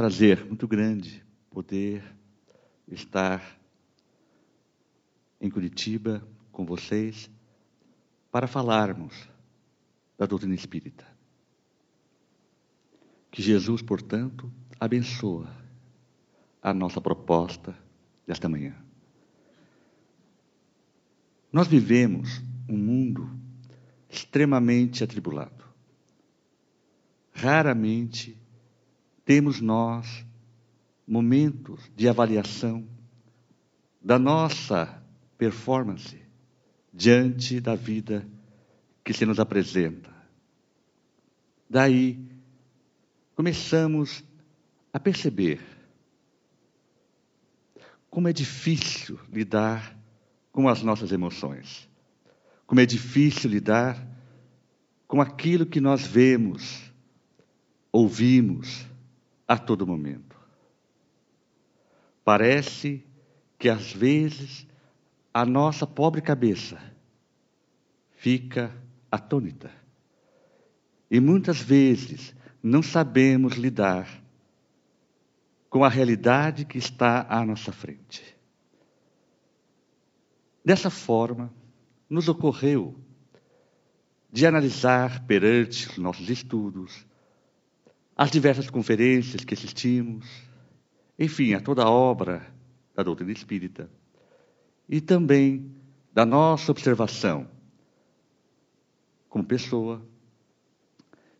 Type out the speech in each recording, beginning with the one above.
prazer muito grande poder estar em Curitiba com vocês para falarmos da doutrina espírita. Que Jesus, portanto, abençoa a nossa proposta desta manhã. Nós vivemos um mundo extremamente atribulado. Raramente temos nós momentos de avaliação da nossa performance diante da vida que se nos apresenta. Daí, começamos a perceber como é difícil lidar com as nossas emoções, como é difícil lidar com aquilo que nós vemos, ouvimos a todo momento. Parece que às vezes a nossa pobre cabeça fica atônita. E muitas vezes não sabemos lidar com a realidade que está à nossa frente. Dessa forma, nos ocorreu de analisar perante os nossos estudos, as diversas conferências que assistimos, enfim, a toda a obra da doutrina espírita, e também da nossa observação como pessoa,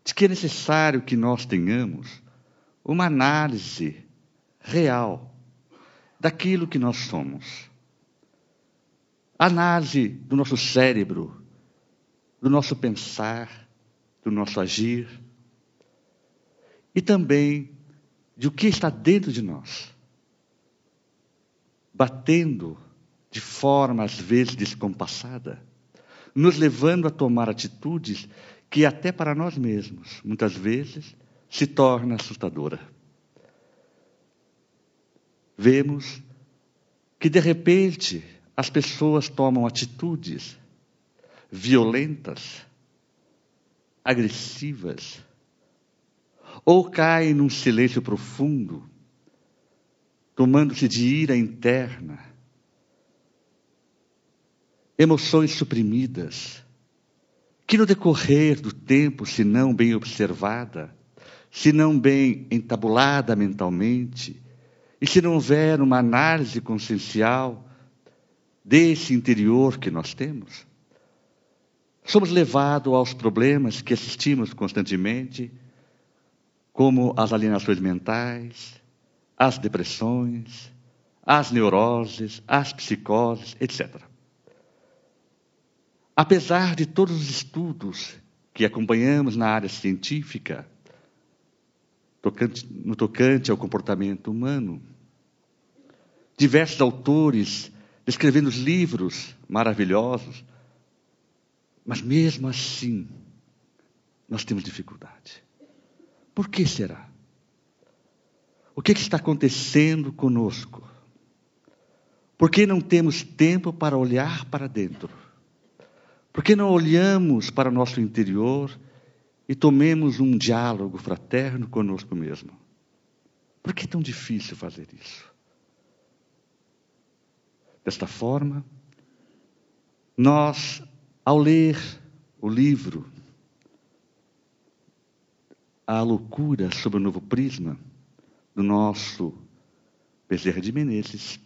de que é necessário que nós tenhamos uma análise real daquilo que nós somos. Análise do nosso cérebro, do nosso pensar, do nosso agir e também de o que está dentro de nós, batendo de forma às vezes descompassada, nos levando a tomar atitudes que até para nós mesmos, muitas vezes, se torna assustadora. Vemos que de repente as pessoas tomam atitudes violentas, agressivas, ou caem num silêncio profundo, tomando-se de ira interna, emoções suprimidas, que no decorrer do tempo, se não bem observada, se não bem entabulada mentalmente, e se não houver uma análise consciencial desse interior que nós temos, somos levados aos problemas que assistimos constantemente, como as alienações mentais, as depressões, as neuroses, as psicoses, etc. Apesar de todos os estudos que acompanhamos na área científica, no tocante ao comportamento humano, diversos autores escrevendo livros maravilhosos, mas mesmo assim, nós temos dificuldade. Por que será? O que, que está acontecendo conosco? Por que não temos tempo para olhar para dentro? Por que não olhamos para o nosso interior e tomemos um diálogo fraterno conosco mesmo? Por que é tão difícil fazer isso? Desta forma, nós, ao ler o livro A Loucura sob o Novo Prisma, do nosso Bezerra de Menezes,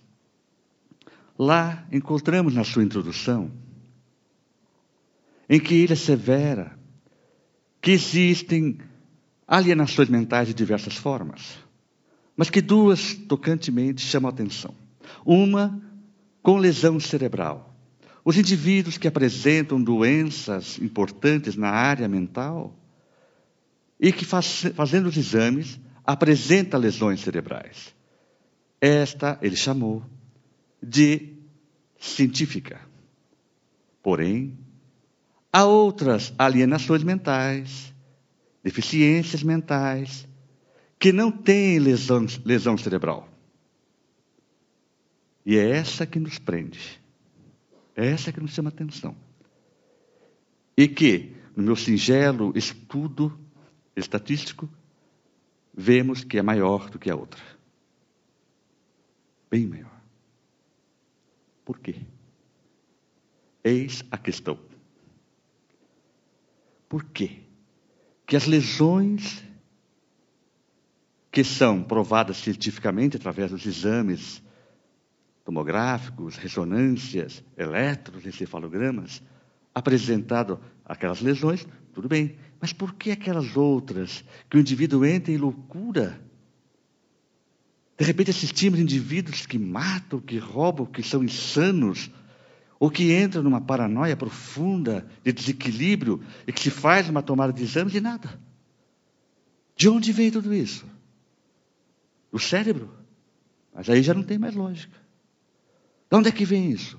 lá encontramos na sua introdução, em que ele assevera que existem alienações mentais de diversas formas, mas que duas tocantemente chamam a atenção. Uma com lesão cerebral. Os indivíduos que apresentam doenças importantes na área mental e que, faz, fazendo os exames, apresenta lesões cerebrais. Esta ele chamou de científica. Porém, há outras alienações mentais, deficiências mentais, que não têm lesão, lesão cerebral. E é essa que nos prende. É essa que nos chama atenção. E que, no meu singelo estudo estatístico, vemos que é maior do que a outra. Bem maior. Por quê? Eis a questão. Por quê? Que as lesões que são provadas cientificamente através dos exames tomográficos, ressonâncias, eletroencefalogramas, apresentado aquelas lesões, tudo bem. Mas por que aquelas outras que o indivíduo entra em loucura? De repente assistimos indivíduos que matam, que roubam, que são insanos, ou que entram numa paranoia profunda de desequilíbrio e que se faz uma tomada de exames e nada. De onde vem tudo isso? Do cérebro. Mas aí já não tem mais lógica. De onde é que vem isso?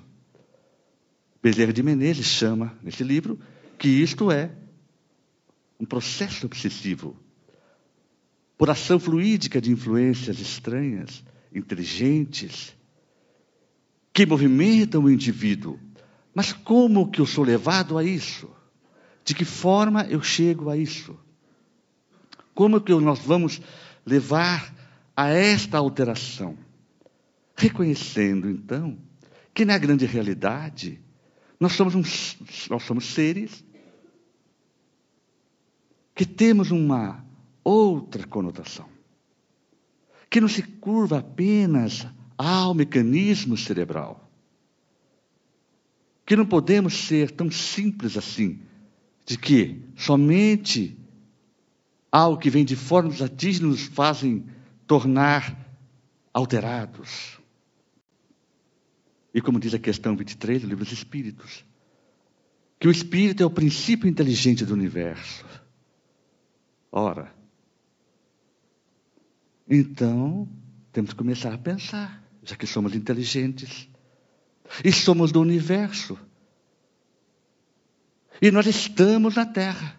Bezerra de Menezes chama, nesse livro, que isto é um processo obsessivo por ação fluídica de influências estranhas, inteligentes, que movimentam o indivíduo. Mas como que eu sou levado a isso? De que forma eu chego a isso? Como que nós vamos levar a esta alteração? Reconhecendo, então, que na grande realidade nós somos, nós somos seres que temos uma outra conotação, que não se curva apenas ao mecanismo cerebral, que não podemos ser tão simples assim, de que somente algo que vem de fora nos atinge nos fazem tornar alterados. E como diz a questão 23 do livro dos Espíritos, que o Espírito é o princípio inteligente do universo. Ora, então temos que começar a pensar, já que somos inteligentes e somos do universo. E nós estamos na Terra,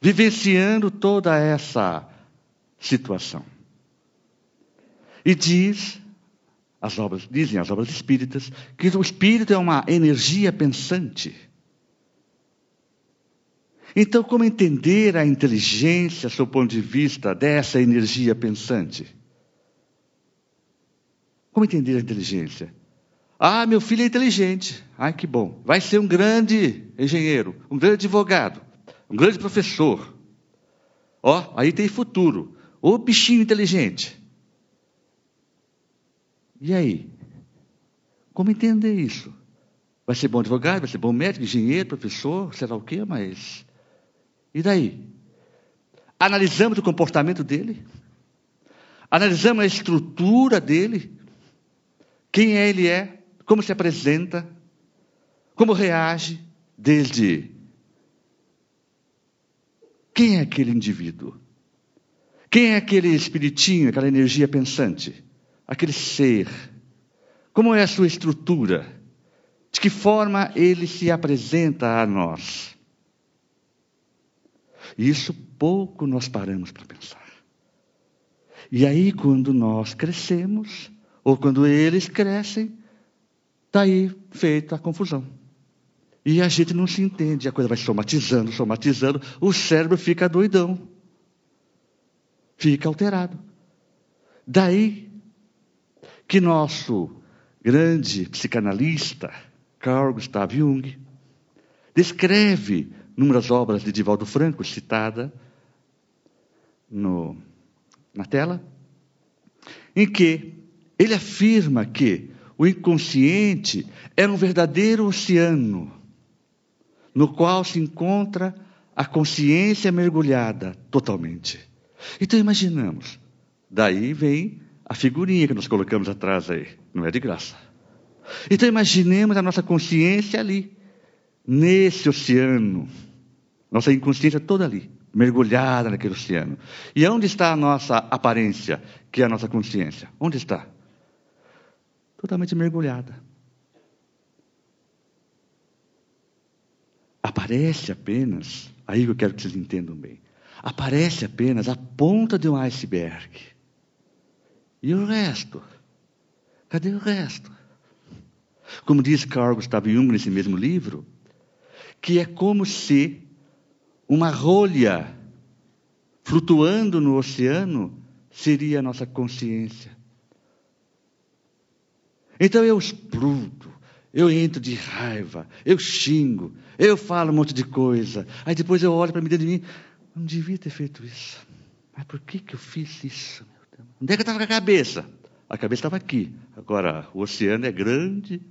vivenciando toda essa situação. E diz as obras, dizem as obras espíritas, que o espírito é uma energia pensante. Então, como entender a inteligência, sob ponto de vista dessa energia pensante? Como entender a inteligência? Ah, meu filho é inteligente. Ai, que bom. Vai ser um grande engenheiro, um grande advogado, um grande professor. Ó, aí tem futuro. Ô bichinho inteligente. E aí? Como entender isso? Vai ser bom advogado, vai ser bom médico, engenheiro, professor, sei lá o quê, mas. E daí? Analisamos o comportamento dele, analisamos a estrutura dele, quem é ele é, como se apresenta, como reage, desde quem é aquele indivíduo? Quem é aquele espiritinho, aquela energia pensante? aquele ser? Como é a sua estrutura? De que forma ele se apresenta a nós? Isso pouco nós paramos para pensar. E aí, quando nós crescemos, ou quando eles crescem, está aí feita a confusão. E a gente não se entende, a coisa vai somatizando, somatizando, o cérebro fica doidão, fica alterado. Daí que nosso grande psicanalista, Carl Gustav Jung, descreve numa das obras de Divaldo Franco, citada no, na tela, em que ele afirma que o inconsciente é um verdadeiro oceano, no qual se encontra a consciência mergulhada totalmente. Então imaginamos, daí vem a figurinha que nós colocamos atrás aí. Não é de graça. Então imaginemos a nossa consciência ali, nesse oceano. Nossa inconsciência toda ali, mergulhada naquele oceano. E onde está a nossa aparência, que é a nossa consciência? Onde está? Totalmente mergulhada. Aparece apenas, aí eu quero que vocês entendam bem, aparece apenas a ponta de um iceberg. E o resto? Cadê o resto? Como diz Carl Gustav Jung nesse mesmo livro, que é como se uma rolha flutuando no oceano seria a nossa consciência. Então eu explodo, eu entro de raiva, eu xingo, eu falo um monte de coisa. Aí depois eu olho para mim dentro de mim, não devia ter feito isso. Mas por que, que eu fiz isso? Onde é que eu estava com a cabeça? A cabeça estava aqui. Agora, o oceano é grande,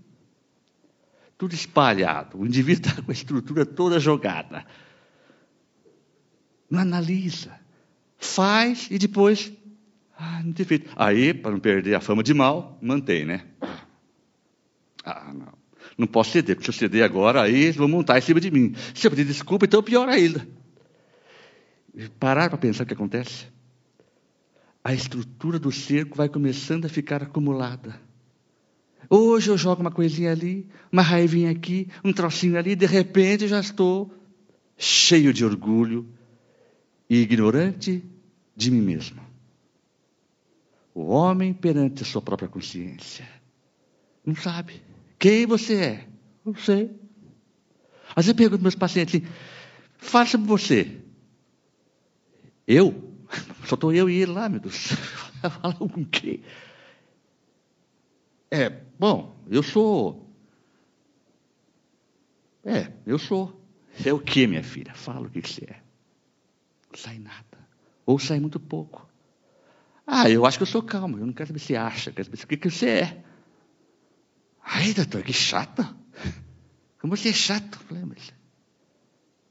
tudo espalhado. O indivíduo está com a estrutura toda jogada. Não analisa. Faz e depois. Ah, não tem feito. Aí, para não perder a fama de mal, mantém, né? Ah, não. Não posso ceder, porque se eu ceder agora, aí eles vão montar em cima de mim. Se eu pedir desculpa, então pior ainda. Parar para pensar o que acontece. A estrutura do cerco vai começando a ficar acumulada. Hoje eu jogo uma coisinha ali, uma raivinha aqui, um trocinho ali, de repente já estou cheio de orgulho e ignorante de mim mesmo. O homem perante a sua própria consciência não sabe quem você é. Não sei. Às vezes eu pergunto meus pacientes assim, sobre você. Eu? Só estou eu e ele lá, meu Deus. Fala com quem? É, bom, eu sou. É, eu sou. É o que, minha filha? Fala o que você é. Sai nada. Ou sai muito pouco. Ah, eu acho que eu sou calmo. Eu não quero saber se acha, quero saber o que, que você é. Ai, doutor, que chata. Como você é chato. Mas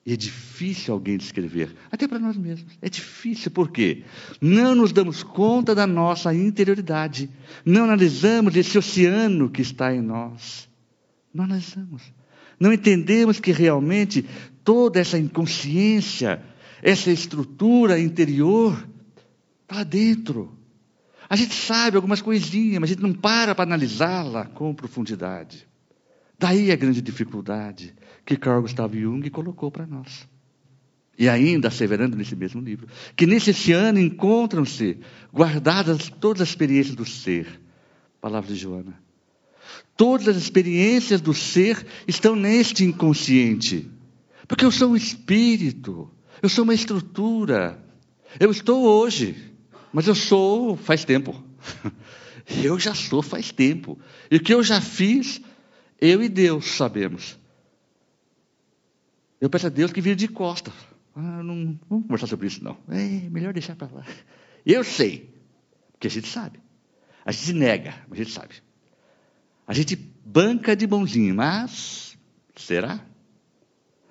e é difícil alguém descrever, até para nós mesmos. É difícil, por quê? Não nos damos conta da nossa interioridade. Não analisamos esse oceano que está em nós. Não analisamos. Não entendemos que realmente toda essa inconsciência, essa estrutura interior, está lá dentro. A gente sabe algumas coisinhas, mas a gente não para para analisá-la com profundidade. Daí a grande dificuldade que Carl Gustav Jung colocou para nós. E ainda asseverando nesse mesmo livro, que nesse oceano encontram-se guardadas todas as experiências do ser. Palavra de Joana. Todas as experiências do ser estão neste inconsciente. Porque eu sou um espírito, eu sou uma estrutura. Eu estou hoje, mas eu sou faz tempo. Eu já sou faz tempo. E o que eu já fiz, eu e Deus sabemos. Eu peço a Deus que vire de costas. Ah, não vamos conversar sobre isso, não. É melhor deixar para lá. Eu sei, porque a gente sabe. A gente nega, mas a gente sabe. A gente banca de bonzinho, mas será?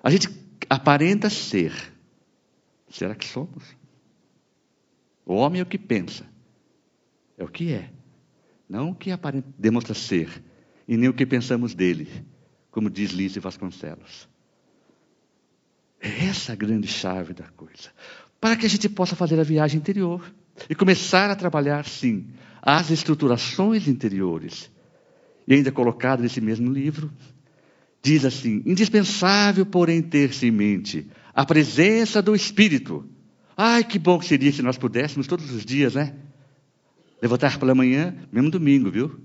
A gente aparenta ser. Será que somos? O homem é o que pensa, é o que é, não o que demonstra ser e nem o que pensamos dele, como diz Lícia Vasconcelos. É essa a grande chave da coisa. Para que a gente possa fazer a viagem interior e começar a trabalhar, sim, as estruturações interiores. E ainda colocado nesse mesmo livro, diz assim: indispensável, porém, ter-se em mente a presença do Espírito. Ai, que bom que seria se nós pudéssemos todos os dias, né? Levantar pela manhã, mesmo domingo, viu?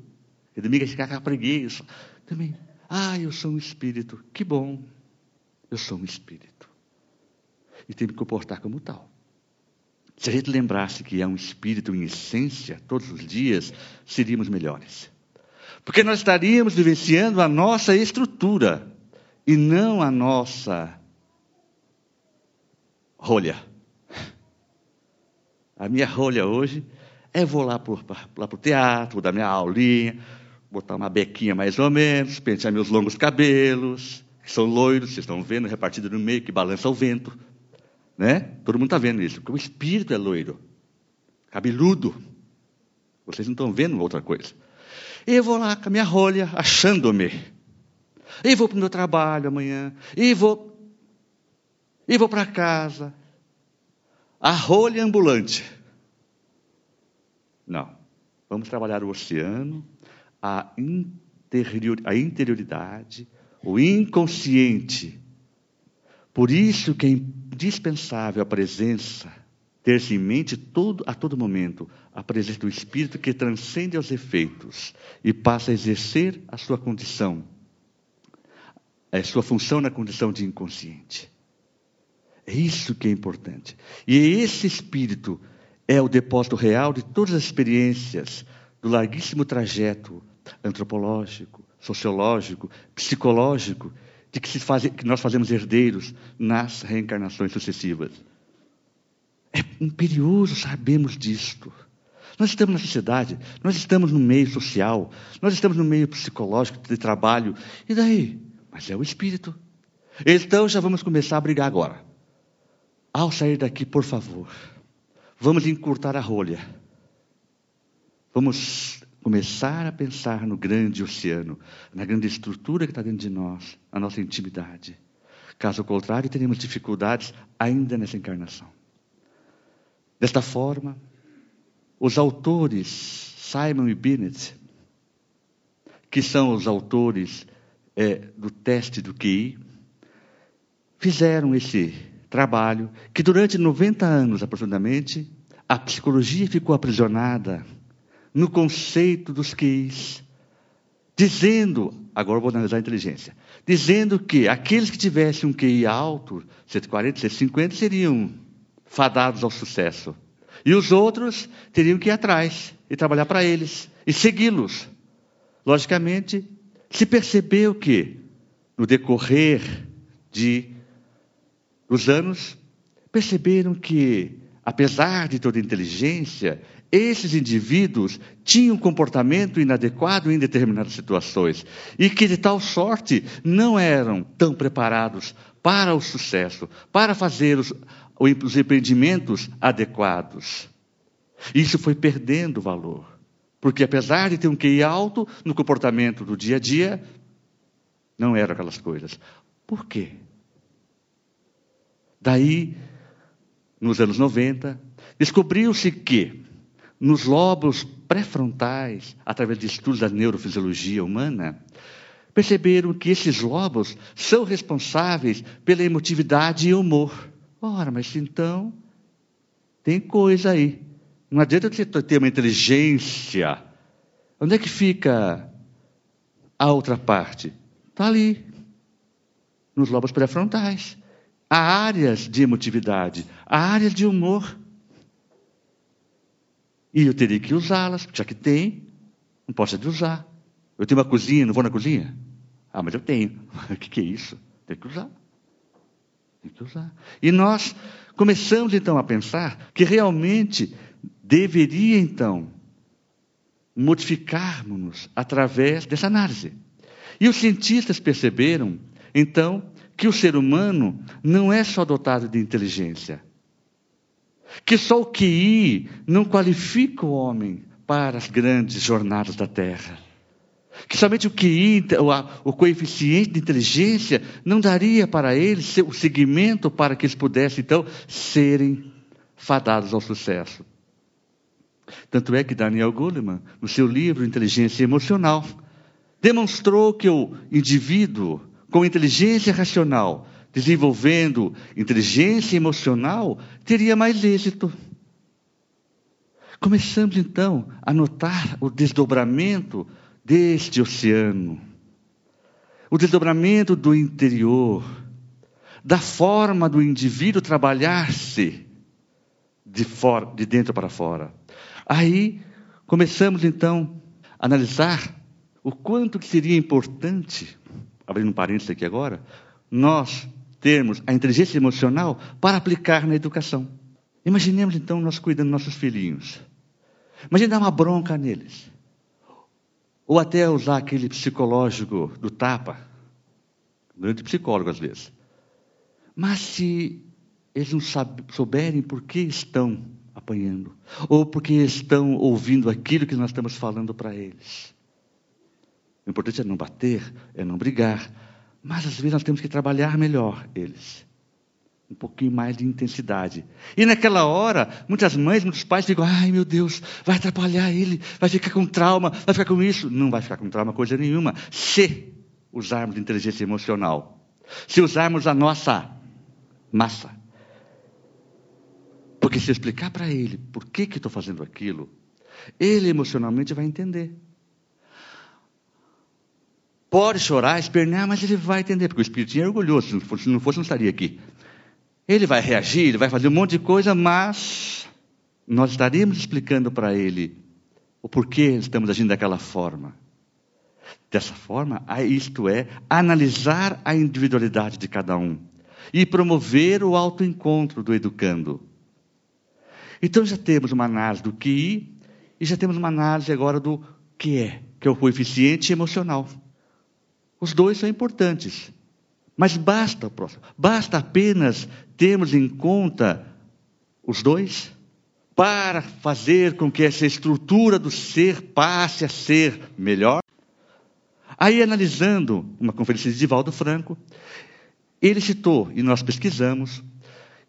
E domingo a gente fica preguiça. Também, ah, eu sou um espírito. Que bom. Eu sou um espírito. E tenho que me comportar como tal. Se a gente lembrasse que é um espírito em essência, todos os dias, seríamos melhores. Porque nós estaríamos vivenciando a nossa estrutura e não a nossa rolha. A minha rolha hoje é vou lá para o teatro, dar minha aulinha, botar uma bequinha mais ou menos, pentear meus longos cabelos, que são loiros, vocês estão vendo, repartido no meio, que balança o vento. Né? Todo mundo está vendo isso, porque o espírito é loiro, cabeludo. Vocês não estão vendo outra coisa. E eu vou lá com a minha rolha, achando-me. E vou para o meu trabalho amanhã. E vou. E vou para casa. A rolha ambulante. Não. Vamos trabalhar o oceano, a, interior, a interioridade, o inconsciente. Por isso que é indispensável a presença, ter-se em mente todo, a todo momento a presença do Espírito que transcende aos efeitos e passa a exercer a sua condição, a sua função na condição de inconsciente. É isso que é importante. E esse Espírito é o depósito real de todas as experiências do larguíssimo trajeto antropológico, sociológico, psicológico, de que, faz, que nós fazemos herdeiros nas reencarnações sucessivas. É imperioso sabemos disto. Nós estamos na sociedade, nós estamos no meio social, nós estamos no meio psicológico de trabalho. E daí? Mas é o espírito. Então já vamos começar a brigar agora. Ao sair daqui, por favor, vamos encurtar a rolha. Vamos começar a pensar no grande oceano, na grande estrutura que está dentro de nós, a nossa intimidade. Caso contrário, teremos dificuldades ainda nessa encarnação. Desta forma, os autores Simon e Binet, que são os autores é, do teste do QI, fizeram esse trabalho que durante 90 anos aproximadamente, a psicologia ficou aprisionada no conceito dos QIs, dizendo, agora vou analisar a inteligência, dizendo que aqueles que tivessem um QI alto, 140, 150, seriam fadados ao sucesso. E os outros teriam que ir atrás e trabalhar para eles e segui-los. Logicamente, se percebeu que, no decorrer de os anos, perceberam que, apesar de toda inteligência, esses indivíduos tinham um comportamento inadequado em determinadas situações e que, de tal sorte, não eram tão preparados para o sucesso, para fazer os, os empreendimentos adequados. Isso foi perdendo valor. Porque apesar de ter um QI alto no comportamento do dia a dia, não eram aquelas coisas. Por quê? Daí, nos anos 90, descobriu-se que nos lobos pré-frontais, através de estudos da neurofisiologia humana, perceberam que esses lobos são responsáveis pela emotividade e humor. Ora, mas então tem coisa aí. Não adianta você ter uma inteligência. Onde é que fica a outra parte? Está ali, nos lobos pré-frontais. Há áreas de emotividade, há áreas de humor. E eu teria que usá-las, já que tem, não posso de usar. Eu tenho uma cozinha, não vou na cozinha? Ah, mas eu tenho. O que, que é isso? Tem que usar. Tem que usar. E nós começamos então a pensar que realmente deveria então modificarmos-nos através dessa análise. E os cientistas perceberam, então, que o ser humano não é só dotado de inteligência, que só o QI não qualifica o homem para as grandes jornadas da Terra que somente o QI, o, coeficiente de inteligência, não daria para eles o seguimento para que eles pudessem, então, serem fadados ao sucesso. Tanto é que Daniel Goleman, no seu livro Inteligência Emocional, demonstrou que o indivíduo com inteligência racional, desenvolvendo inteligência emocional, teria mais êxito. Começamos então a notar o desdobramento deste oceano, o desdobramento do interior, da forma do indivíduo trabalhar-se de, de dentro para fora. Aí começamos então a analisar o quanto que seria importante, abrindo um parênteses aqui agora, nós termos a inteligência emocional para aplicar na educação. Imaginemos então nós cuidando dos nossos filhinhos. Imagine dar uma bronca neles. Ou até usar aquele psicológico do tapa, grande psicólogo às vezes. Mas se eles não souberem por que estão apanhando, ou porque estão ouvindo aquilo que nós estamos falando para eles. O importante é não bater, é não brigar, mas às vezes nós temos que trabalhar melhor eles um pouquinho mais de intensidade. E naquela hora, muitas mães, muitos pais ficam, ai meu Deus, vai atrapalhar ele, vai ficar com trauma, vai ficar com isso. Não vai ficar com trauma coisa nenhuma, se usarmos inteligência emocional. Se usarmos a nossa massa. Porque se eu explicar para ele por que, que estou fazendo aquilo, ele emocionalmente vai entender. Pode chorar, espernear, mas ele vai entender, porque o Espírito é orgulhoso, se não fosse, não estaria aqui. Ele vai reagir, ele vai fazer um monte de coisa, mas nós estaremos explicando para ele o porquê estamos agindo daquela forma. Dessa forma, isto é, analisar a individualidade de cada um e promover o autoencontro do educando. Então já temos uma análise do QI e já temos uma análise agora do que é, que é o coeficiente emocional. Os dois são importantes. Mas basta, basta apenas termos em conta os dois para fazer com que essa estrutura do ser passe a ser melhor. Aí, analisando uma conferência de Divaldo Franco, ele citou, e nós pesquisamos,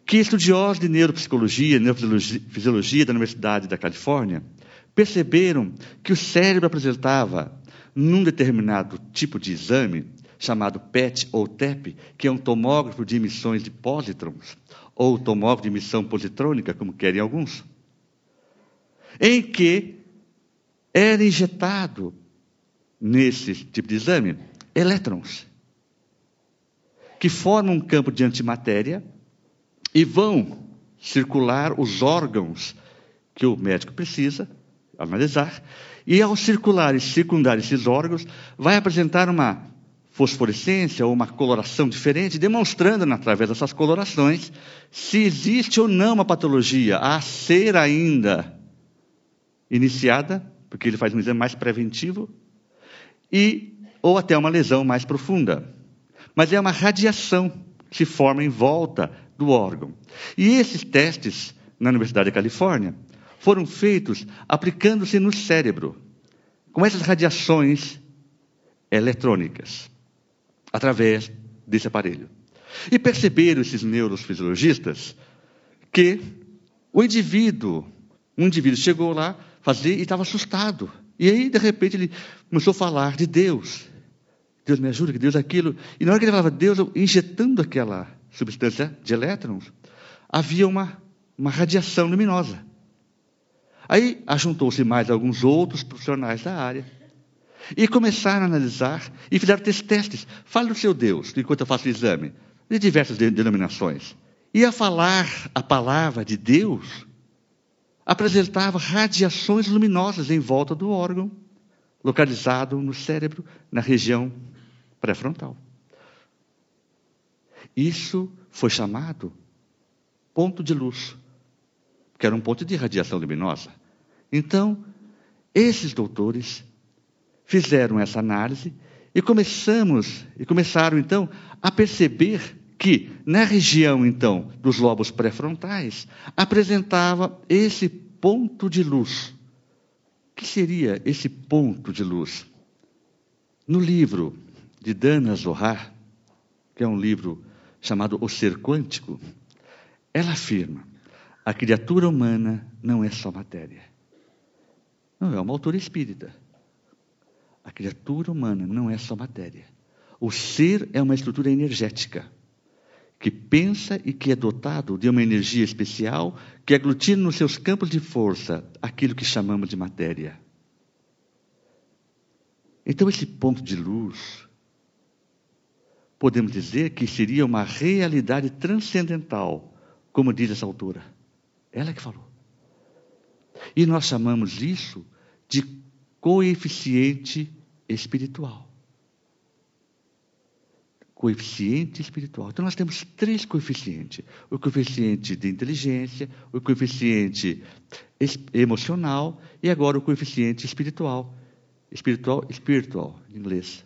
que estudiosos de neuropsicologia e neurofisiologia da Universidade da Califórnia perceberam que o cérebro apresentava, num determinado tipo de exame, chamado PET ou TEP, que é um tomógrafo de emissões de pósitrons, ou tomógrafo de emissão positrônica, como querem alguns, em que era injetado nesse tipo de exame elétrons, que formam um campo de antimatéria e vão circular os órgãos que o médico precisa analisar, e ao circular e circundar esses órgãos, vai apresentar uma fosforescência ou uma coloração diferente, demonstrando, através dessas colorações, se existe ou não uma patologia a ser ainda iniciada, porque ele faz um exame mais preventivo, e ou até uma lesão mais profunda. Mas é uma radiação que se forma em volta do órgão. E esses testes na Universidade da Califórnia foram feitos aplicando-se no cérebro, com essas radiações eletrônicas, através desse aparelho. E perceberam esses neurofisiologistas que o indivíduo, um indivíduo chegou lá fazer e estava assustado. E aí, de repente, ele começou a falar de Deus. Deus me ajuda, que Deus é aquilo. E na hora que ele falava Deus, injetando aquela substância de elétrons, havia uma, uma radiação luminosa. Aí ajuntou-se mais alguns outros profissionais da área e começaram a analisar e fizeram testes. Fale do seu Deus, enquanto eu faço o exame, de diversas denominações. E a falar a palavra de Deus, apresentava radiações luminosas em volta do órgão, localizado no cérebro, na região pré-frontal. Isso foi chamado ponto de luz, que era um ponto de radiação luminosa. Então, esses doutores fizeram essa análise e começamos e começaram então a perceber que na região então dos lobos pré-frontais apresentava esse ponto de luz. O que seria esse ponto de luz? No livro de Dana Zohar, que é um livro chamado O Ser Quântico, ela afirma: a criatura humana não é só matéria. Não é uma autora espírita. A criatura humana não é só matéria. O ser é uma estrutura energética que pensa e que é dotado de uma energia especial que aglutina nos seus campos de força aquilo que chamamos de matéria. Então, esse ponto de luz, podemos dizer que seria uma realidade transcendental, como diz essa autora. Ela que falou. E nós chamamos isso de coeficiente espiritual. Coeficiente espiritual. Então nós temos três coeficientes: o coeficiente de inteligência, o coeficiente emocional e agora o coeficiente espiritual. Espiritual, espiritual, em inglês.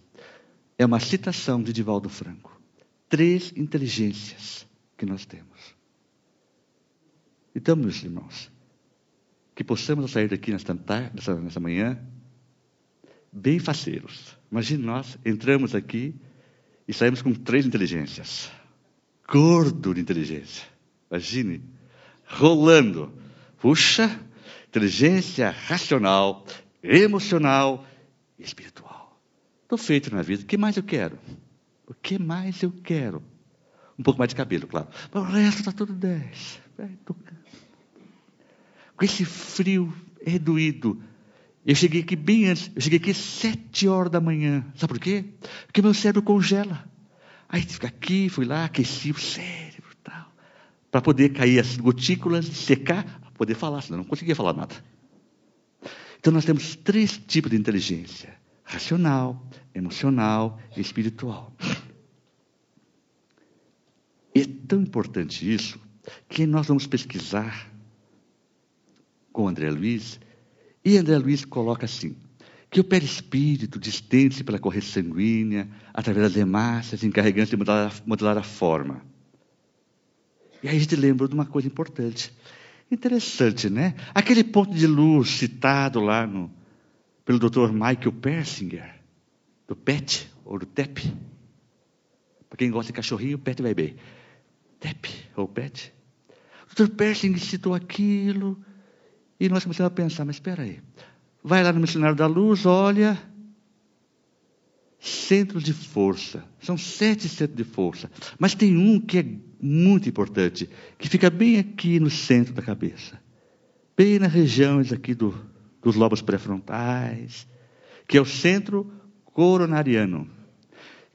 É uma citação de Divaldo Franco. Três inteligências que nós temos. Então, meus irmãos, que possamos sair daqui nesta, nesta manhã bem faceiros. Imagine nós entramos aqui e saímos com três inteligências. Gordo de inteligência. Imagine, rolando. Puxa, inteligência racional, emocional e espiritual. Estou feito na vida. O que mais eu quero? O que mais eu quero? Um pouco mais de cabelo, claro. Mas o resto está tudo 10. Com esse frio reduído, eu cheguei aqui bem antes, eu cheguei aqui sete horas da manhã. Sabe por quê? Porque meu cérebro congela. Aí fica aqui, fui lá, aqueci o cérebro e tal. Para poder cair as gotículas, secar, poder falar, senão não conseguia falar nada. Então nós temos três tipos de inteligência: racional, emocional e espiritual. E é tão importante isso que nós vamos pesquisar com André Luiz, e André Luiz coloca assim: que o perispírito distende-se pela corrente sanguínea, através das hemácias, encarregando de modelar, modelar a forma. E aí a gente lembra de uma coisa importante. Interessante, né? Aquele ponto de luz citado lá no, pelo Dr. Michael Persinger, do PET, ou do TEP. Para quem gosta de cachorrinho, PET vai bem. TEP, ou PET. O Dr. Persinger citou aquilo, e nós começamos a pensar, mas espera aí. Vai lá no Missionário da Luz, olha. Centros de força. São sete centros de força. Mas tem um que é muito importante, que fica bem aqui no centro da cabeça. Bem nas regiões aqui do, dos lobos pré-frontais, que é o centro coronariano,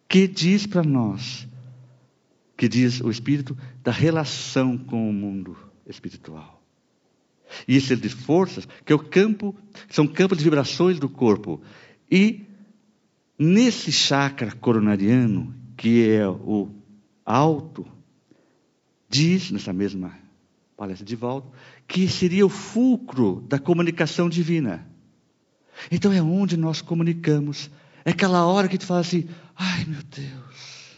que diz para nós, que diz o Espírito, da relação com o mundo espiritual. E esse de forças, que é o campo, são campos de vibrações do corpo. E nesse chakra coronariano, que é o alto, diz nessa mesma palestra de volta, que seria o fulcro da comunicação divina. Então é onde nós comunicamos. É aquela hora que gente fala assim: ai meu Deus,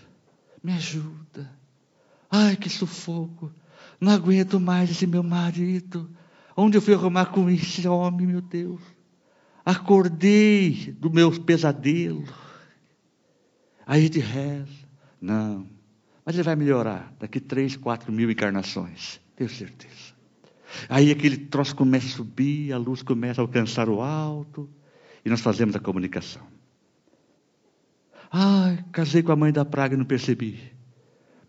me ajuda. Ai que sufoco, não aguento mais esse meu marido. Onde eu fui arrumar com esse homem, meu Deus? Acordei do meu pesadelo. Aí a gente reza. Não. Mas ele vai melhorar daqui três, quatro mil encarnações. Tenho certeza. Aí aquele troço começa a subir, a luz começa a alcançar o alto. E nós fazemos a comunicação. Ai, casei com a mãe da praga e não percebi.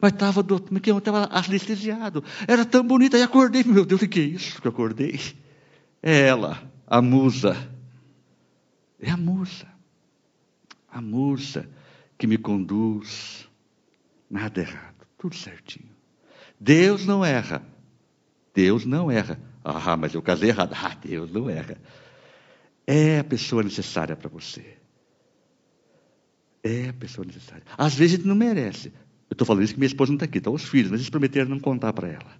Mas estava estava anestesiado. Era tão bonita. E acordei, meu Deus, o que é isso que eu acordei? É ela, a musa. É a musa. A musa que me conduz. Nada errado, tudo certinho. Deus não erra. Deus não erra. Ah, mas eu casei errado. Ah, Deus não erra. É a pessoa necessária para você. É a pessoa necessária. Às vezes a gente não merece, eu estou falando isso que minha esposa não está aqui, estão os filhos, mas eles prometeram não contar para ela.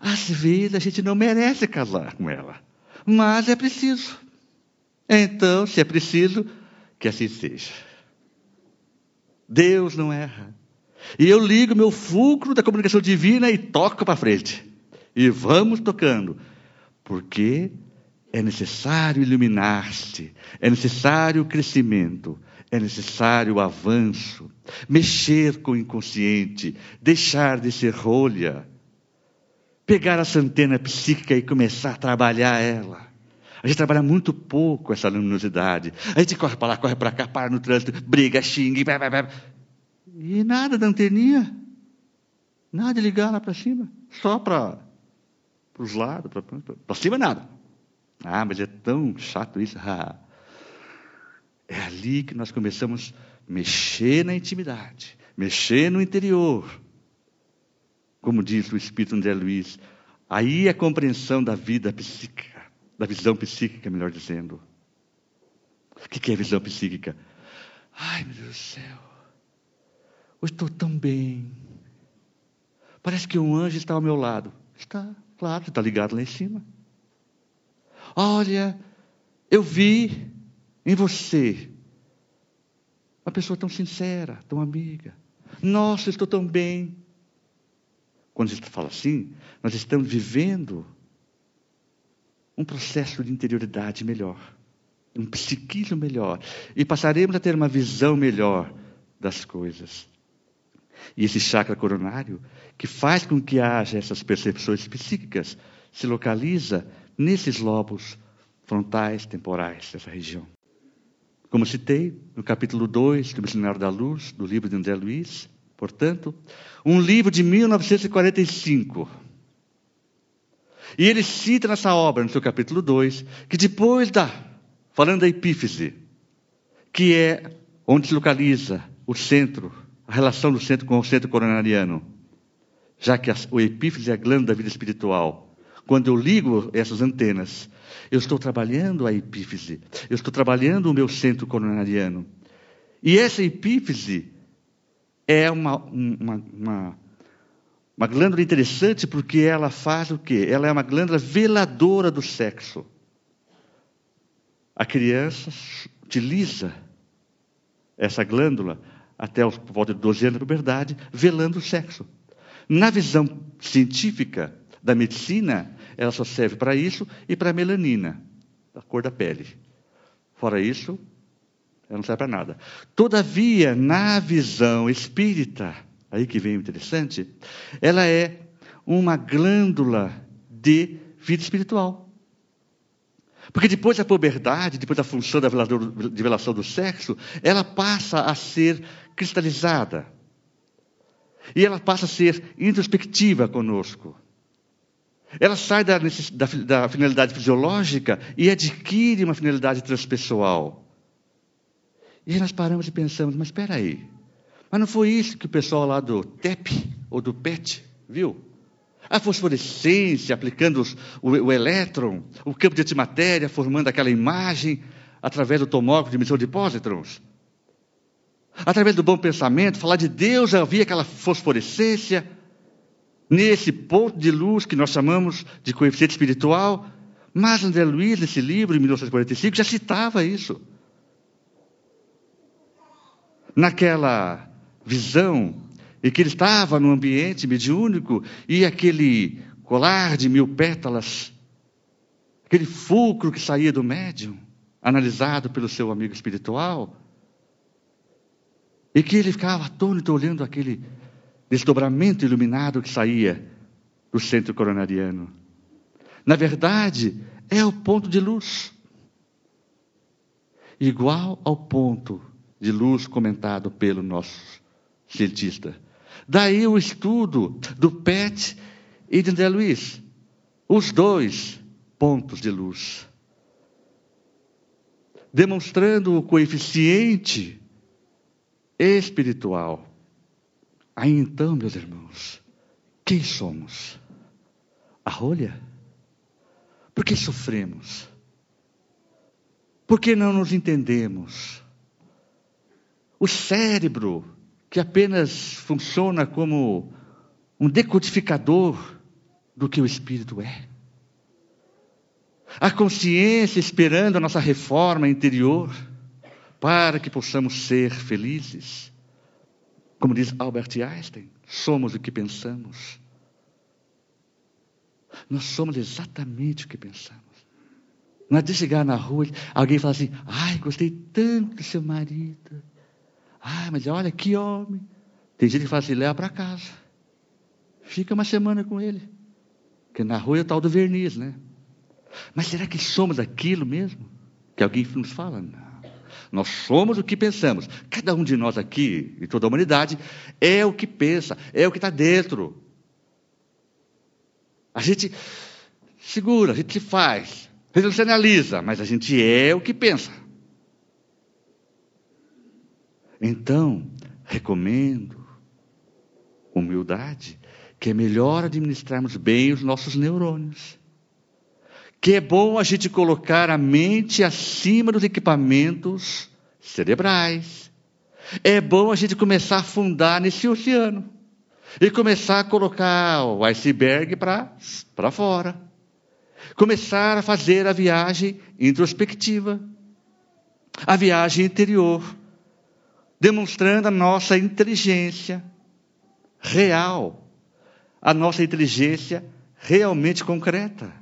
Às vezes a gente não merece casar com ela, mas é preciso. Então, se é preciso, que assim seja. Deus não erra. E eu ligo meu fulcro da comunicação divina e toco para frente. E vamos tocando. Porque é necessário iluminar-se, é necessário o crescimento, é necessário o avanço, mexer com o inconsciente, deixar de ser rolha, pegar a centena psíquica e começar a trabalhar ela. A gente trabalha muito pouco essa luminosidade. A gente corre para lá, corre para cá, para no trânsito, briga, xinga, blá, blá, blá. e nada da anteninha, nada de ligar lá para cima, só para os lados, para cima nada. Ah, mas é tão chato isso. É ali que nós começamos a mexer na intimidade, mexer no interior. Como diz o Espírito André Luiz, aí é a compreensão da vida psíquica, da visão psíquica, melhor dizendo. O que é visão psíquica? Ai, meu Deus do céu, hoje estou tão bem. Parece que um anjo está ao meu lado. Está, claro, está ligado lá em cima. Olha, eu vi em você uma pessoa tão sincera, tão amiga. Nossa, estou tão bem. Quando a gente fala assim, nós estamos vivendo um processo de interioridade melhor, um psiquismo melhor, e passaremos a ter uma visão melhor das coisas. E esse chakra coronário, que faz com que haja essas percepções psíquicas, se localiza nesses lobos frontais temporais dessa região. Como citei no capítulo 2 do Missionário da Luz, do livro de André Luiz, portanto, um livro de 1945. E ele cita nessa obra, no seu capítulo 2, que depois da, falando da epífise, que é onde se localiza o centro, a relação do centro com o centro coronariano, já que a, o epífise é a glândula da vida espiritual, quando eu ligo essas antenas, eu estou trabalhando a epífise, eu estou trabalhando o meu centro coronariano. E essa epífise é uma, uma, uma, uma glândula interessante porque ela faz o quê? Ela é uma glândula veladora do sexo. A criança utiliza essa glândula até os, volta de 12 anos de puberdade, velando o sexo. Na visão científica da medicina, ela só serve para isso e para a melanina, a cor da pele. Fora isso, ela não serve para nada. Todavia, na visão espírita, aí que vem o interessante, ela é uma glândula de vida espiritual. Porque depois da puberdade, depois da função da revelação do sexo, ela passa a ser cristalizada. E ela passa a ser introspectiva conosco. Ela sai da, da, da finalidade fisiológica e adquire uma finalidade transpessoal. E nós paramos e pensamos, mas espera aí, mas não foi isso que o pessoal lá do TEP ou do PET viu? A fosforescência, aplicando os, o, o elétron, o campo de antimatéria, formando aquela imagem através do tomógrafo de emissão de pósitrons. Através do bom pensamento, falar de Deus, havia aquela fosforescência, nesse ponto de luz que nós chamamos de coeficiente espiritual. Mas André Luiz, nesse livro, em 1945, já citava isso. Naquela visão em que ele estava no ambiente mediúnico e aquele colar de mil pétalas, aquele fulcro que saía do médium, analisado pelo seu amigo espiritual, e que ele ficava atônito olhando aquele desdobramento iluminado que saía do centro coronariano. Na verdade, é o ponto de luz. Igual ao ponto de luz comentado pelo nosso cientista. Daí o estudo do PET e de André Luiz. Os dois pontos de luz. Demonstrando o coeficiente espiritual. Aí então, meus irmãos, quem somos? A rolha? Por que sofremos? Por que não nos entendemos? O cérebro que apenas funciona como um decodificador do que o espírito é. A consciência esperando a nossa reforma interior para que possamos ser felizes. Como diz Albert Einstein, somos o que pensamos. Nós somos exatamente o que pensamos. Não é de chegar na rua, alguém falar assim, ai, gostei tanto do seu marido. Ah, mas olha que homem. Tem gente que fala assim: leva para casa. Fica uma semana com ele. Porque na rua é o tal do verniz, né? Mas será que somos aquilo mesmo? Que alguém nos fala? Não. Nós somos o que pensamos. Cada um de nós aqui, e toda a humanidade, é o que pensa, é o que está dentro. A gente segura, a gente faz, a gente não se analisa, mas a gente é o que pensa. Então, recomendo humildade, que é melhor administrarmos bem os nossos neurônios. Que é bom a gente colocar a mente acima dos equipamentos cerebrais. É bom a gente começar a afundar nesse oceano e começar a colocar o iceberg para fora. Começar a fazer a viagem introspectiva, a viagem interior demonstrando a nossa inteligência real, a nossa inteligência realmente concreta.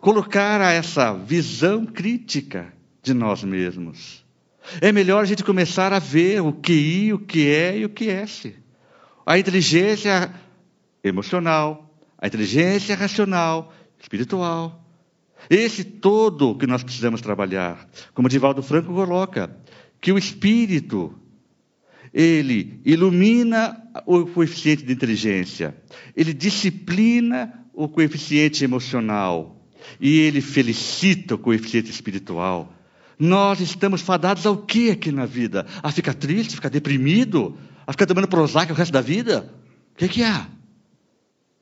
Colocar essa visão crítica de nós mesmos. É melhor a gente começar a ver o que I, o que é e o que é. A inteligência emocional, a inteligência racional, espiritual. Esse todo que nós precisamos trabalhar. Como Divaldo Franco coloca, que o espírito ele ilumina o coeficiente de inteligência, ele disciplina o coeficiente emocional e ele felicita o coeficiente espiritual. Nós estamos fadados ao que aqui na vida? A ficar triste, ficar deprimido, a ficar tomando Prozac o resto da vida? O que, é que há?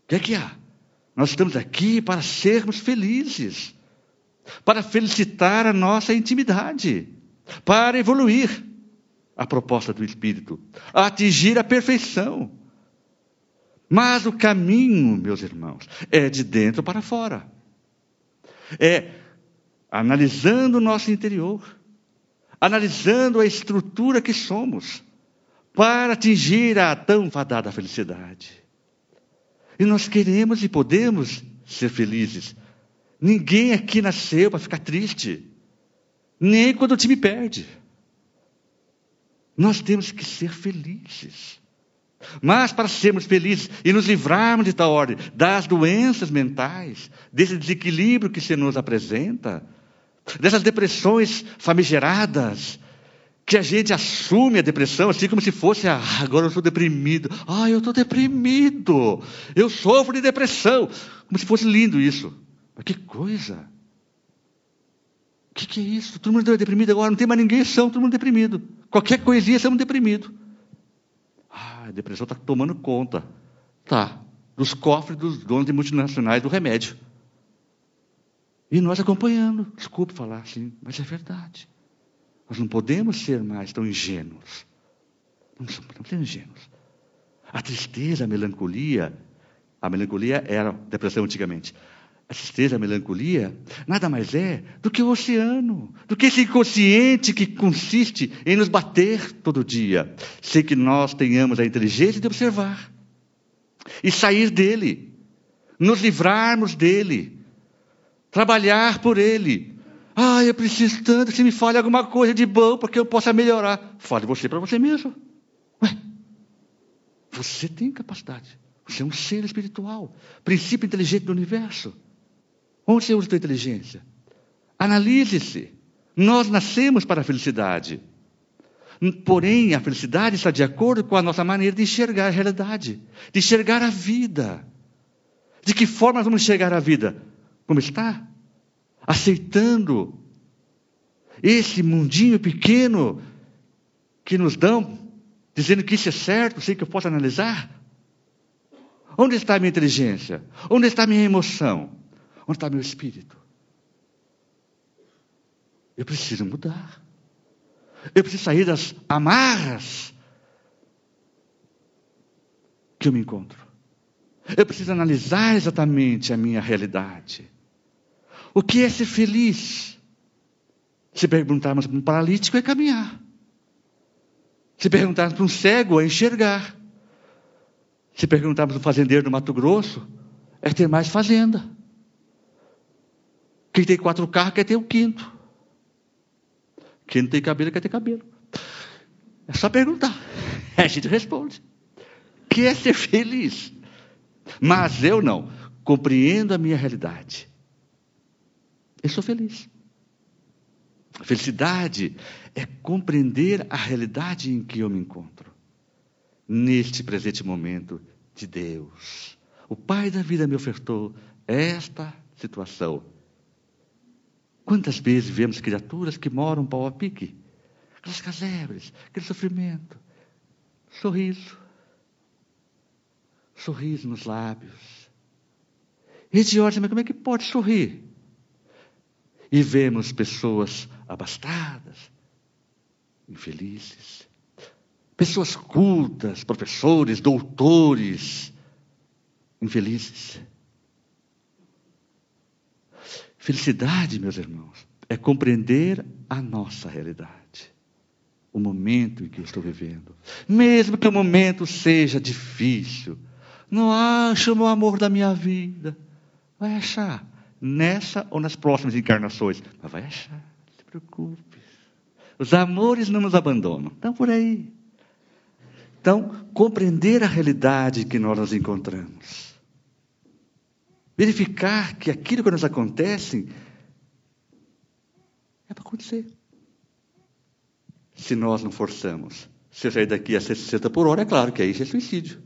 O que, é que há? Nós estamos aqui para sermos felizes, para felicitar a nossa intimidade, para evoluir a proposta do Espírito, a atingir a perfeição. Mas o caminho, meus irmãos, é de dentro para fora. É analisando o nosso interior, analisando a estrutura que somos, para atingir a tão fadada felicidade. E nós queremos e podemos ser felizes. Ninguém aqui nasceu para ficar triste, nem quando o time perde. Nós temos que ser felizes. Mas para sermos felizes e nos livrarmos de tal ordem, das doenças mentais, desse desequilíbrio que se nos apresenta, dessas depressões famigeradas, que a gente assume a depressão assim como se fosse, ah, agora eu estou deprimido. Ah, eu estou deprimido. Eu sofro de depressão. Como se fosse lindo isso. Mas que coisa. O que, que, é isso? Todo mundo é deprimido agora, não tem mais ninguém são, todo mundo deprimido. Qualquer coisinha, estamos deprimidos. A depressão está tomando conta. Tá. Dos cofres dos donos de multinacionais do remédio. E nós acompanhando. Desculpe falar assim, mas é verdade. Nós não podemos ser mais tão ingênuos. Não podemos ser ingênuos. A tristeza, a melancolia, a melancolia era depressão antigamente. A tristeza, a melancolia, nada mais é do que o oceano, do que esse inconsciente que consiste em nos bater todo dia, sem que nós tenhamos a inteligência de observar e sair dele, nos livrarmos dele, trabalhar por ele. Ah, eu preciso tanto que me fale alguma coisa de bom para que eu possa melhorar. Fale você para você mesmo. Ué, você tem capacidade. Você é um ser espiritual, princípio inteligente do universo. Onde usa a sua inteligência? Analise-se. Nós nascemos para a felicidade. Porém, a felicidade está de acordo com a nossa maneira de enxergar a realidade, de enxergar a vida. De que forma vamos enxergar a vida? Como está? Aceitando esse mundinho pequeno que nos dão, dizendo que isso é certo, sei que eu posso analisar. Onde está a minha inteligência? Onde está a minha emoção? Onde está meu espírito? Eu preciso mudar. Eu preciso sair das amarras que eu me encontro. Eu preciso analisar exatamente a minha realidade. O que é ser feliz? Se perguntarmos para um paralítico, é caminhar. Se perguntarmos para um cego, é enxergar. Se perguntarmos para um fazendeiro do Mato Grosso, é ter mais fazenda. Quem tem quatro carros quer ter o quinto. Quem não tem cabelo quer ter cabelo. É só perguntar. A gente responde. Que é ser feliz. Mas eu não. Compreendo a minha realidade. Eu sou feliz. felicidade é compreender a realidade em que eu me encontro. Neste presente momento de Deus. O Pai da vida me ofertou esta situação Quantas vezes vemos criaturas que moram pau a pique? Aquelas casebres, aquele sofrimento. Sorriso. Sorriso nos lábios. E de olha, mas como é que pode sorrir? E vemos pessoas abastadas, infelizes. Pessoas cultas, professores, doutores, infelizes. Felicidade, meus irmãos, é compreender a nossa realidade, o momento em que eu estou vivendo. Mesmo que o momento seja difícil, não acha o amor da minha vida. Vai achar, nessa ou nas próximas encarnações, mas vai achar, não se preocupe. Os amores não nos abandonam, estão por aí. Então, compreender a realidade que nós nos encontramos verificar que aquilo que nos acontece é para acontecer. Se nós não forçamos, se eu sair daqui a 60 por hora, é claro que aí é suicídio.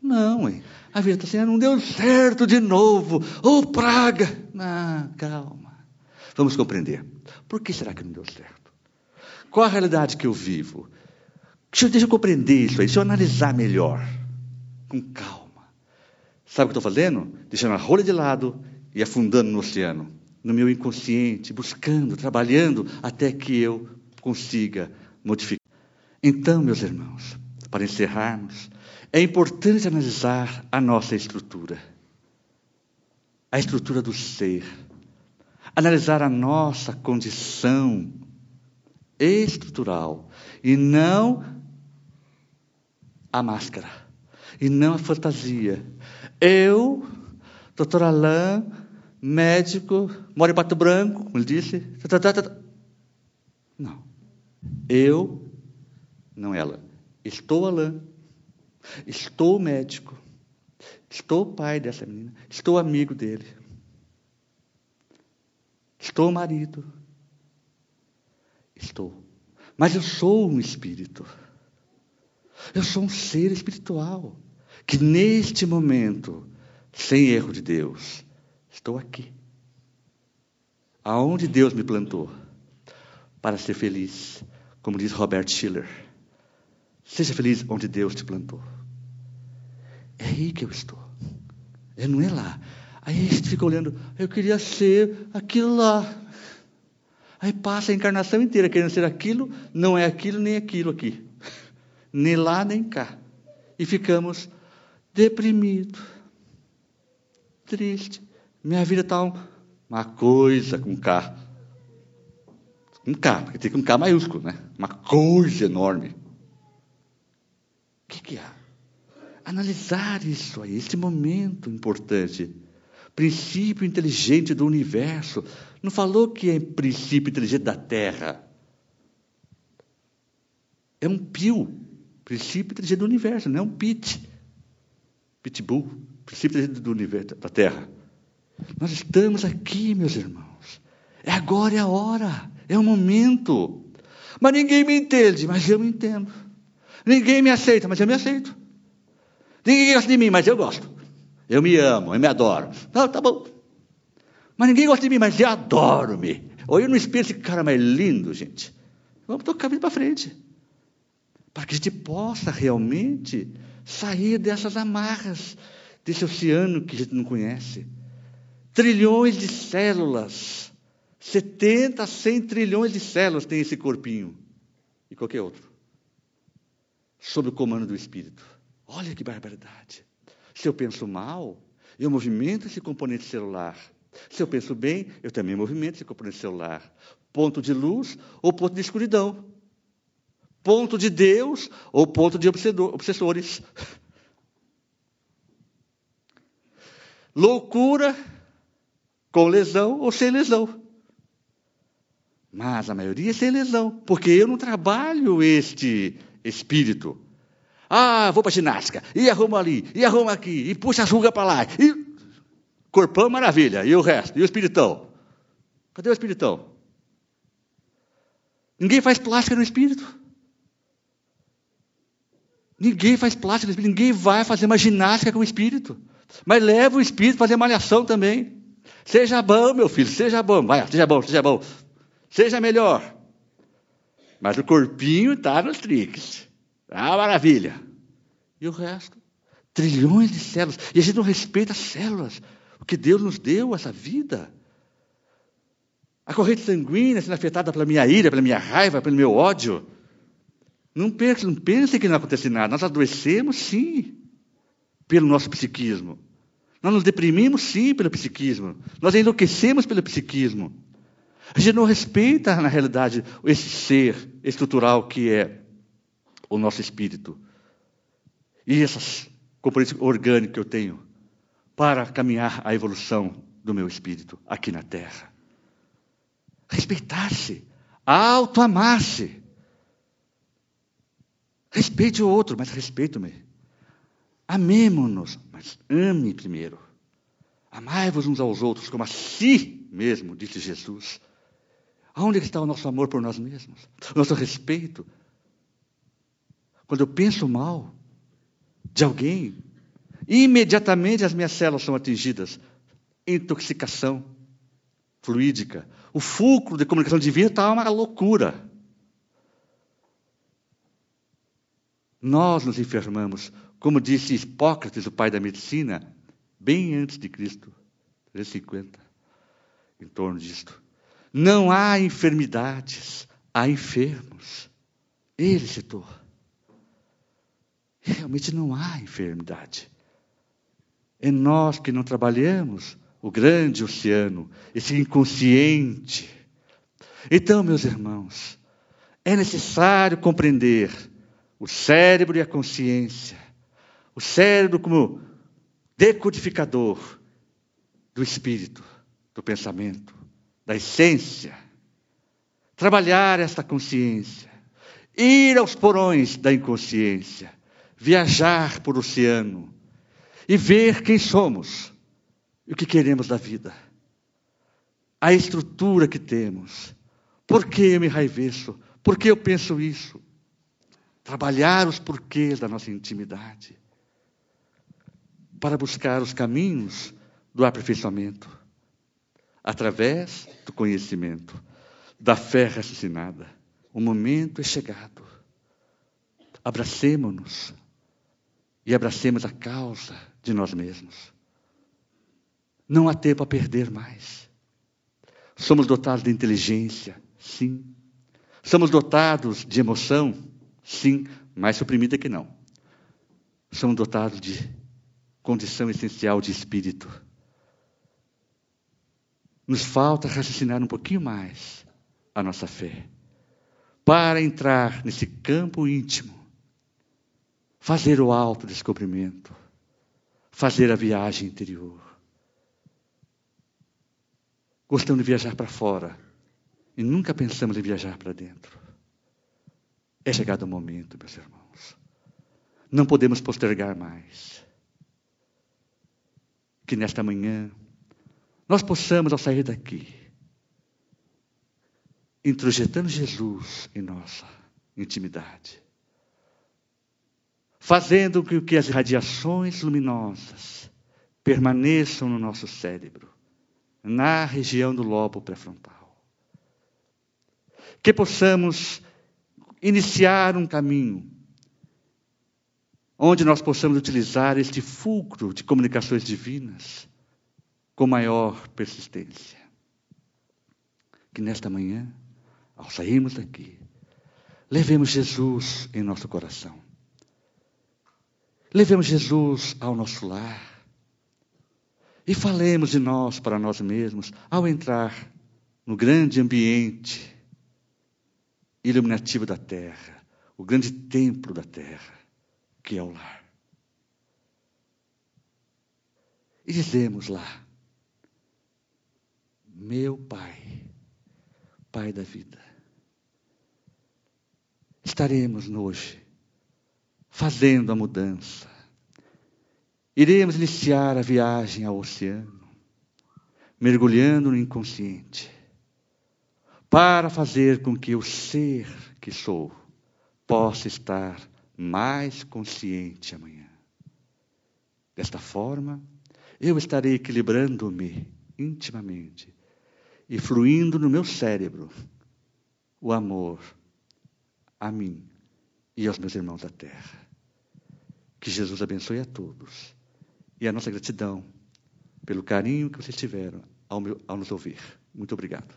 Não, hein? a vida está assim, não deu certo de novo, ou oh, praga. Não, calma. Vamos compreender. Por que será que não deu certo? Qual a realidade que eu vivo? Deixa eu, deixa eu compreender isso aí, deixa eu analisar melhor, com calma Sabe o que estou fazendo? Deixando a rolha de lado e afundando no oceano, no meu inconsciente, buscando, trabalhando até que eu consiga modificar. Então, meus irmãos, para encerrarmos, é importante analisar a nossa estrutura, a estrutura do ser, analisar a nossa condição estrutural e não a máscara, e não a fantasia. Eu, doutor Alain, médico, moro em Pato Branco, como ele disse. Tá, tá, tá, não. Eu, não ela. Estou Alain. Estou médico. Estou pai dessa menina. Estou amigo dele. Estou marido. Estou. Mas eu sou um espírito. Eu sou um ser espiritual. Que neste momento, sem erro de Deus, estou aqui. Aonde Deus me plantou. Para ser feliz. Como diz Robert Schiller. Seja feliz onde Deus te plantou. É aí que eu estou. É, não é lá. Aí a gente fica olhando, eu queria ser aquilo lá. Aí passa a encarnação inteira querendo ser aquilo, não é aquilo nem aquilo aqui. Nem lá nem cá. E ficamos deprimidos, triste. Minha vida está uma coisa com K. Com K, porque tem um K maiúsculo, né? Uma coisa enorme. O que, que há? Analisar isso aí, esse momento importante princípio inteligente do universo. Não falou que é princípio inteligente da Terra. É um pio, princípio inteligente do universo, não é um pit. Pitbull, princípio do universo, da Terra. Nós estamos aqui, meus irmãos. É agora, é a hora, é o momento. Mas ninguém me entende, mas eu me entendo. Ninguém me aceita, mas eu me aceito. Ninguém gosta de mim, mas eu gosto. Eu me amo, eu me adoro. Não, tá bom. Mas ninguém gosta de mim, mas eu adoro-me. Olha no espelho esse cara mais lindo, gente. Vamos tocar a vida para frente. Para que a gente possa realmente sair dessas amarras, desse oceano que a gente não conhece. Trilhões de células. 70 a 100 trilhões de células tem esse corpinho. E qualquer outro. Sob o comando do Espírito. Olha que barbaridade. Se eu penso mal, eu movimento esse componente celular. Se eu penso bem, eu também movimento esse componente celular. Ponto de luz ou ponto de escuridão. Ponto de Deus ou ponto de obsessores. Loucura com lesão ou sem lesão. Mas a maioria é sem lesão, porque eu não trabalho este espírito. Ah, vou para ginástica, e arrumo ali, e arrumo aqui, e puxa as rugas para lá. E... Corpão, maravilha. E o resto? E o espiritão? Cadê o espiritão? Ninguém faz plástica no espírito. Ninguém faz plástica no espírito. Ninguém vai fazer uma ginástica com o espírito. Mas leva o espírito fazer malhação também. Seja bom, meu filho, seja bom. Vai, seja bom, seja bom. Seja melhor. Mas o corpinho está nos triques. Ah, maravilha. E o resto? Trilhões de células. E a gente não respeita as células. Porque Deus nos deu essa vida. A corrente sanguínea sendo afetada pela minha ira, pela minha raiva, pelo meu ódio. Não pense, não pense que não acontece nada. Nós adoecemos, sim, pelo nosso psiquismo. Nós nos deprimimos, sim, pelo psiquismo. Nós enlouquecemos pelo psiquismo. A gente não respeita, na realidade, esse ser estrutural que é o nosso espírito. E essas componentes orgânicas que eu tenho para caminhar a evolução do meu espírito aqui na Terra. Respeitar-se, auto-amar-se. Respeite o outro, mas respeito-me. Amemo-nos, mas ame primeiro. Amai-vos uns aos outros como a si mesmo, disse Jesus. Aonde está o nosso amor por nós mesmos? O nosso respeito? Quando eu penso mal de alguém, imediatamente as minhas células são atingidas. Intoxicação fluídica. O fulcro de comunicação divina está uma loucura. Nós nos enfermamos, como disse Hipócrates, o pai da medicina, bem antes de Cristo, 350, em torno disto. Não há enfermidades, há enfermos. Ele citou. Realmente não há enfermidade. É nós que não trabalhamos o grande oceano, esse inconsciente. Então, meus irmãos, é necessário compreender o cérebro e a consciência. O cérebro como decodificador do espírito, do pensamento, da essência. Trabalhar esta consciência, ir aos porões da inconsciência, viajar por oceano e ver quem somos e o que queremos da vida. A estrutura que temos. Por que eu me raiveço? Por que eu penso isso? Trabalhar os porquês da nossa intimidade. Para buscar os caminhos do aperfeiçoamento. Através do conhecimento, da fé raciocinada. O momento é chegado. Abracemos-nos e abracemos a causa de nós mesmos. Não há tempo a perder mais. Somos dotados de inteligência, sim. Somos dotados de emoção, sim, mais suprimida que não. Somos dotados de condição essencial de espírito. Nos falta raciocinar um pouquinho mais a nossa fé para entrar nesse campo íntimo, fazer o autodescobrimento, fazer a viagem interior. Gostamos de viajar para fora e nunca pensamos em viajar para dentro. É chegado o momento, meus irmãos. Não podemos postergar mais. Que nesta manhã nós possamos, ao sair daqui, introjetando Jesus em nossa intimidade, fazendo com que as radiações luminosas permaneçam no nosso cérebro, na região do lobo pré-frontal. Que possamos iniciar um caminho onde nós possamos utilizar este fulcro de comunicações divinas com maior persistência. Que nesta manhã, ao sairmos daqui, levemos Jesus em nosso coração. Levemos Jesus ao nosso lar e falemos de nós para nós mesmos ao entrar no grande ambiente iluminativo da terra, o grande templo da terra, que é o lar. E dizemos lá: Meu Pai, Pai da vida, estaremos hoje fazendo a mudança Iremos iniciar a viagem ao oceano, mergulhando no inconsciente, para fazer com que o ser que sou possa estar mais consciente amanhã. Desta forma, eu estarei equilibrando-me intimamente e fluindo no meu cérebro o amor a mim e aos meus irmãos da terra. Que Jesus abençoe a todos e a nossa gratidão pelo carinho que vocês tiveram ao, meu, ao nos ouvir. Muito obrigado.